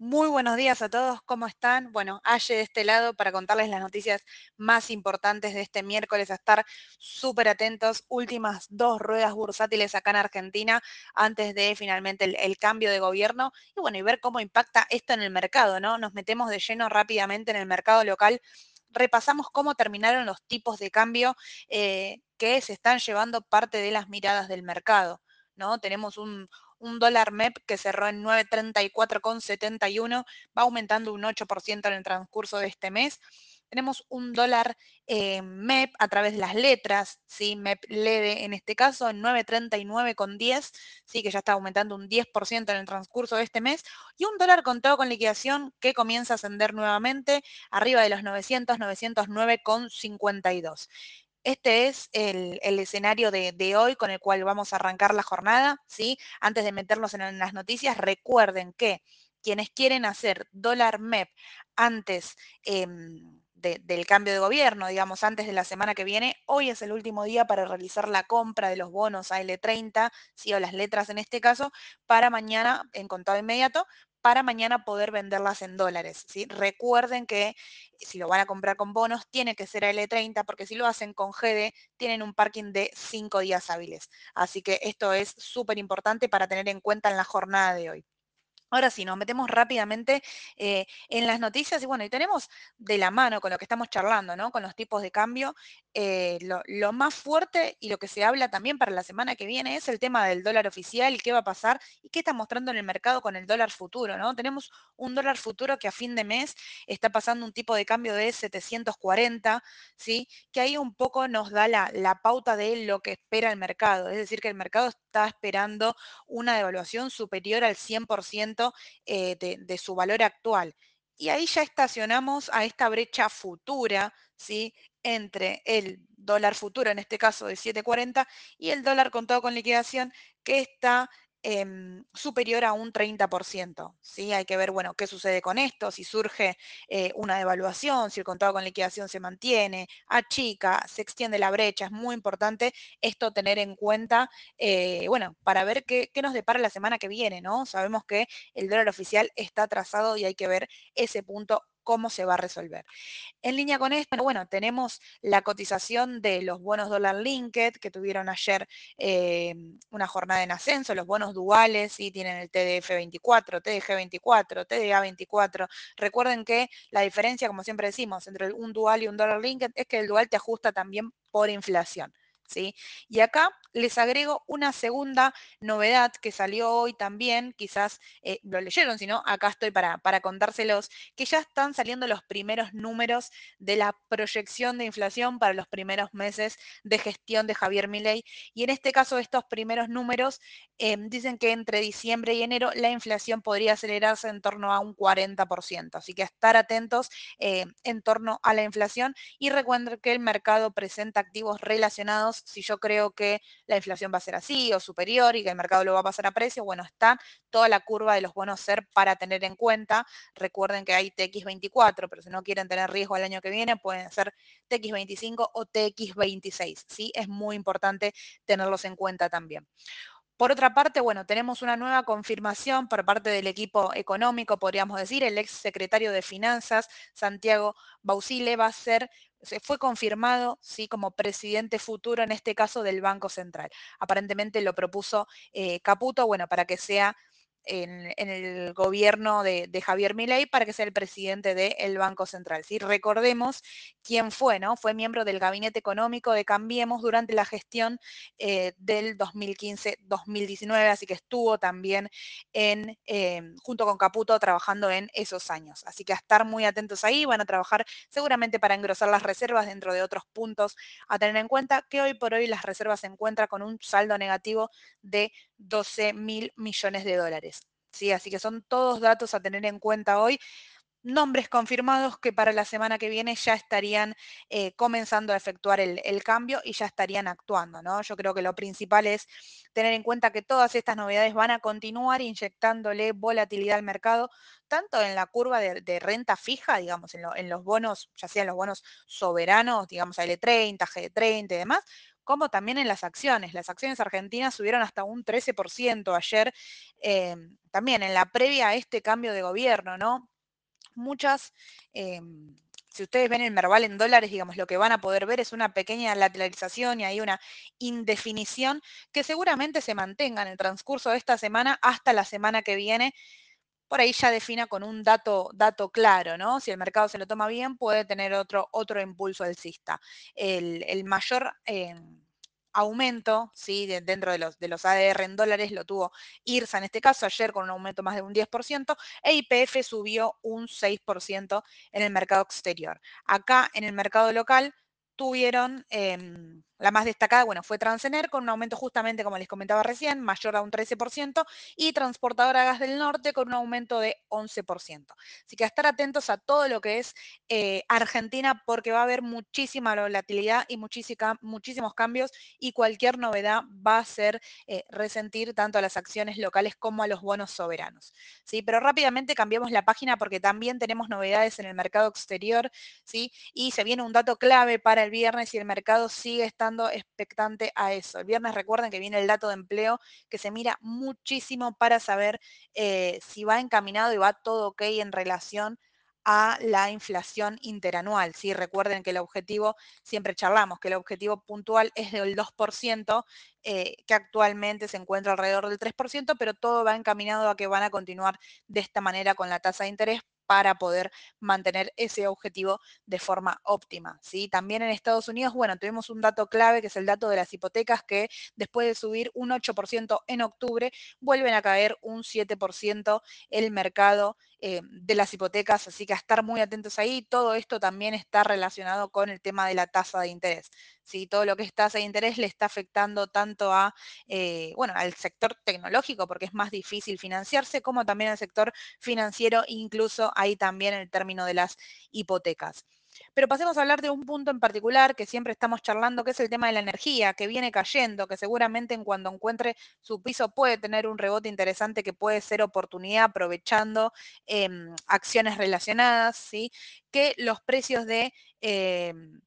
Muy buenos días a todos, ¿cómo están? Bueno, Aye de este lado para contarles las noticias más importantes de este miércoles, a estar súper atentos, últimas dos ruedas bursátiles acá en Argentina antes de finalmente el, cambio de gobierno y bueno, y ver cómo impacta esto en el mercado, ¿no? Nos metemos de lleno rápidamente en el mercado local, repasamos cómo terminaron los tipos de cambio eh, que se están llevando parte de las miradas del mercado, ¿no? Tenemos un un dólar MEP que cerró en 934,71, va aumentando un 8% en el transcurso de este mes. Tenemos un dólar eh, MEP a través de las letras, ¿sí? MEP LEDE en este caso en 939,10, sí, que ya está aumentando un 10% en el transcurso de este mes. Y un dólar contado con liquidación que comienza a ascender nuevamente arriba de los 900, 909,52. Este es el, escenario de, hoy con el cual vamos a arrancar la jornada, ¿sí? Antes de meternos en, las noticias, recuerden que quienes quieren hacer dólar MEP antes em, del cambio de gobierno, digamos, antes de la semana que viene, hoy es el último día para realizar la compra de los bonos AL30, ¿sí? o las letras en este caso, para mañana en contado inmediato, para mañana poder venderlas en dólares. Recuerden que si lo van a comprar con bonos, tiene que ser L30, porque si lo hacen con GD, tienen un parking de 5 días hábiles. Así que esto es súper importante para tener en cuenta en la jornada de hoy. Ahora sí, nos metemos rápidamente eh, en las noticias y bueno, y tenemos de la mano con lo que estamos charlando, ¿no? Con los tipos de cambio, eh, lo, más fuerte y lo que se habla también para la semana que viene es el tema del dólar oficial qué va a pasar y qué está mostrando en el mercado con el dólar futuro, ¿no? Tenemos un dólar futuro que a fin de mes está pasando un tipo de cambio de 740, ¿sí? Que ahí un poco nos da la, la pauta de lo que espera el mercado, es decir, que el mercado está esperando una devaluación superior al 100% eh, de, su valor actual. Y ahí ya estacionamos a esta brecha futura, ¿sí? Entre el dólar futuro, en este caso de 7.40, y el dólar contado con liquidación, que está Em, superior a un 30%. ¿sí? Hay que ver, bueno, qué sucede con esto, si surge eh, una devaluación, si el contado con liquidación se mantiene, achica, se extiende la brecha. Es muy importante esto tener en cuenta, eh, bueno, para ver qué, qué, nos depara la semana que viene, ¿no? Sabemos que el dólar oficial está atrasado y hay que ver ese punto cómo se va a resolver. En línea con esto, bueno, tenemos la cotización de los bonos dólar linked que tuvieron ayer eh, una jornada en ascenso, los bonos duales y tienen el TDF 24, TDG 24, TDA 24. Recuerden que la diferencia, como siempre decimos, entre un dual y un dólar linked es que el dual te ajusta también por inflación. Y acá les agrego una segunda novedad que salió hoy también, quizás eh, lo leyeron, si no, acá estoy para, para contárselos, que ya están saliendo los primeros números de la proyección de inflación para los primeros meses de gestión de Javier Milei. Y en este caso, estos primeros números em, dicen que entre diciembre y enero la inflación podría acelerarse en torno a un 40%. Así que estar atentos eh, en torno a la inflación y recuerden que el mercado presenta activos relacionados. Si yo creo que la inflación va a ser así o superior y que el mercado lo va a pasar a precio, bueno, está toda la curva de los bonos SER para tener en cuenta. Recuerden que hay TX24, pero si no quieren tener riesgo el año que viene, pueden hacer TX25 o TX26, ¿sí? Es muy importante tenerlos en cuenta también. Por otra parte, bueno, tenemos una nueva confirmación por parte del equipo económico, podríamos decir, el ex secretario de Finanzas, Santiago Bausile, va a ser se fue confirmado ¿sí? como presidente futuro, en este caso del Banco Central. Aparentemente lo propuso eh, Caputo, bueno, para que sea en, el gobierno de, Javier Milei para que sea el presidente del Banco Central. ¿sí? Recordemos quién fue, ¿no? Fue miembro del Gabinete Económico de Cambiemos durante la gestión eh, del 2015-2019, así que estuvo también en, eh, junto con Caputo trabajando en esos años. Así que a estar muy atentos ahí, van a trabajar seguramente para engrosar las reservas dentro de otros puntos a tener en cuenta que hoy por hoy las reservas se encuentran con un saldo negativo de 12 mil millones de dólares. ¿sí? Así que son todos datos a tener en cuenta hoy nombres confirmados que para la semana que viene ya estarían eh, comenzando a efectuar el, cambio y ya estarían actuando, ¿no? Yo creo que lo principal es tener en cuenta que todas estas novedades van a continuar inyectándole volatilidad al mercado, tanto en la curva de, renta fija, digamos, en, en, los bonos, ya sean los bonos soberanos, digamos, L30, G30 y demás, como también en las acciones. Las acciones argentinas subieron hasta un 13% ayer, eh, también en la previa a este cambio de gobierno, ¿no? Muchas... Em, si ustedes ven el Merval en dólares, digamos, lo que van a poder ver es una pequeña lateralización y hay una indefinición que seguramente se mantenga en el transcurso de esta semana hasta la semana que viene. Por ahí ya defina con un dato, dato claro, ¿no? Si el mercado se lo toma bien, puede tener otro, otro impulso alcista. El, el mayor... Eh, aumento, ¿sí? dentro de los, de los ADR en dólares lo tuvo IRSA en este caso, ayer con un aumento más de un 10%, e IPF subió un 6% en el mercado exterior. Acá en el mercado local tuvieron... Em, la más destacada, bueno, fue Transener con un aumento justamente, como les comentaba recién, mayor a un 13% y Transportadora Gas del Norte con un aumento de 11%. Así que a estar atentos a todo lo que es eh, Argentina porque va a haber muchísima volatilidad y muchísimos cambios y cualquier novedad va a hacer eh, resentir tanto a las acciones locales como a los bonos soberanos. ¿sí? Pero rápidamente cambiamos la página porque también tenemos novedades en el mercado exterior ¿sí? y se viene un dato clave para el viernes y el mercado sigue estando expectante a eso. El viernes recuerden que viene el dato de empleo que se mira muchísimo para saber eh, si va encaminado y va todo ok en relación a la inflación interanual. ¿sí? Recuerden que el objetivo, siempre charlamos, que el objetivo puntual es del 2%, eh, que actualmente se encuentra alrededor del 3%, pero todo va encaminado a que van a continuar de esta manera con la tasa de interés para poder mantener ese objetivo de forma óptima. ¿sí? También en Estados Unidos, bueno, tuvimos un dato clave que es el dato de las hipotecas que después de subir un 8% en octubre, vuelven a caer un 7% el mercado eh, de las hipotecas, así que a estar muy atentos ahí. Todo esto también está relacionado con el tema de la tasa de interés. ¿sí? Todo lo que es tasa de interés le está afectando tanto a, eh, bueno, al sector tecnológico, porque es más difícil financiarse, como también al sector financiero, incluso ahí también el término de las hipotecas. Pero pasemos a hablar de un punto en particular que siempre estamos charlando, que es el tema de la energía, que viene cayendo, que seguramente en cuando encuentre su piso puede tener un rebote interesante que puede ser oportunidad aprovechando em, acciones relacionadas, ¿sí? que los precios de... Em,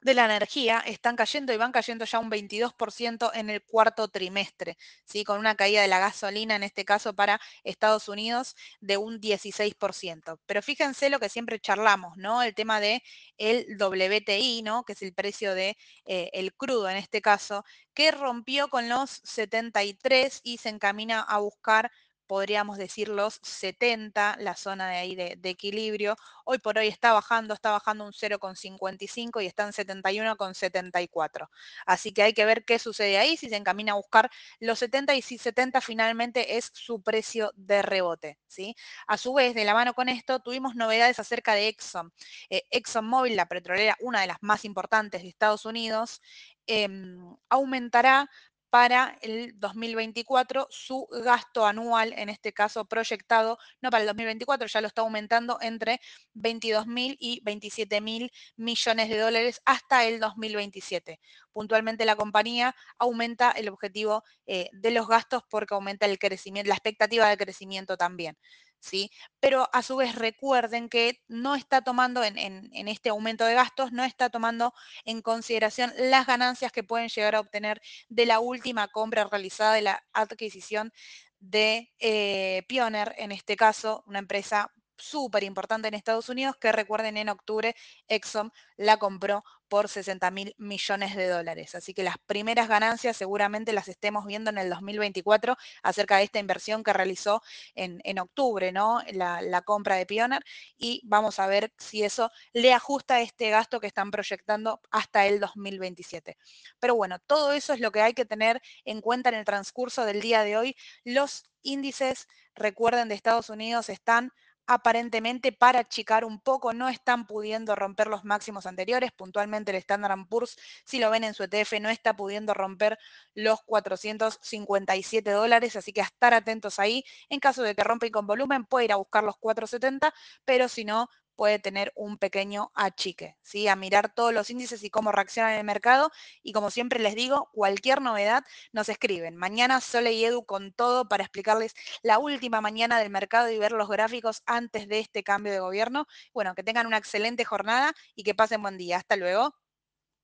de la energía están cayendo y van cayendo ya un 22% en el cuarto trimestre, ¿sí? con una caída de la gasolina, en este caso para Estados Unidos, de un 16%. Pero fíjense lo que siempre charlamos, ¿no? El tema de el WTI, ¿no? Que es el precio de eh, el crudo en este caso, que rompió con los 73 y se encamina a buscar podríamos decir los 70, la zona de ahí de, equilibrio. Hoy por hoy está bajando, está bajando un 0,55 y está en 71,74. Así que hay que ver qué sucede ahí, si se encamina a buscar los 70 y si 70 finalmente es su precio de rebote. ¿sí? A su vez, de la mano con esto, tuvimos novedades acerca de Exxon. Eh, ExxonMobil, la petrolera, una de las más importantes de Estados Unidos, em, aumentará para el 2024 su gasto anual, en este caso proyectado, no para el 2024, ya lo está aumentando entre 22 mil y 27 mil millones de dólares hasta el 2027. Puntualmente la compañía aumenta el objetivo eh, de los gastos porque aumenta el crecimiento, la expectativa de crecimiento también. ¿Sí? Pero a su vez recuerden que no está tomando en, este aumento de gastos, no está tomando en consideración las ganancias que pueden llegar a obtener de la última compra realizada de la adquisición de eh, Pioneer, en este caso, una empresa súper importante en Estados Unidos, que recuerden en octubre Exxon la compró por 60 mil millones de dólares. Así que las primeras ganancias seguramente las estemos viendo en el 2024 acerca de esta inversión que realizó en, en octubre, ¿no? La, la, compra de Pioneer y vamos a ver si eso le ajusta este gasto que están proyectando hasta el 2027. Pero bueno, todo eso es lo que hay que tener en cuenta en el transcurso del día de hoy. Los índices, recuerden, de Estados Unidos están aparentemente para achicar un poco, no están pudiendo romper los máximos anteriores, puntualmente el Standard Poor's, si lo ven en su ETF, no está pudiendo romper los 457 dólares, así que a estar atentos ahí, en caso de que rompen con volumen, puede ir a buscar los 470, pero si no, puede tener un pequeño achique, ¿sí? A mirar todos los índices y cómo reaccionan en el mercado. Y como siempre les digo, cualquier novedad nos escriben. Mañana Sole y Edu con todo para explicarles la última mañana del mercado y ver los gráficos antes de este cambio de gobierno. Bueno, que tengan una excelente jornada y que pasen buen día. Hasta luego.